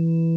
Mm-hmm.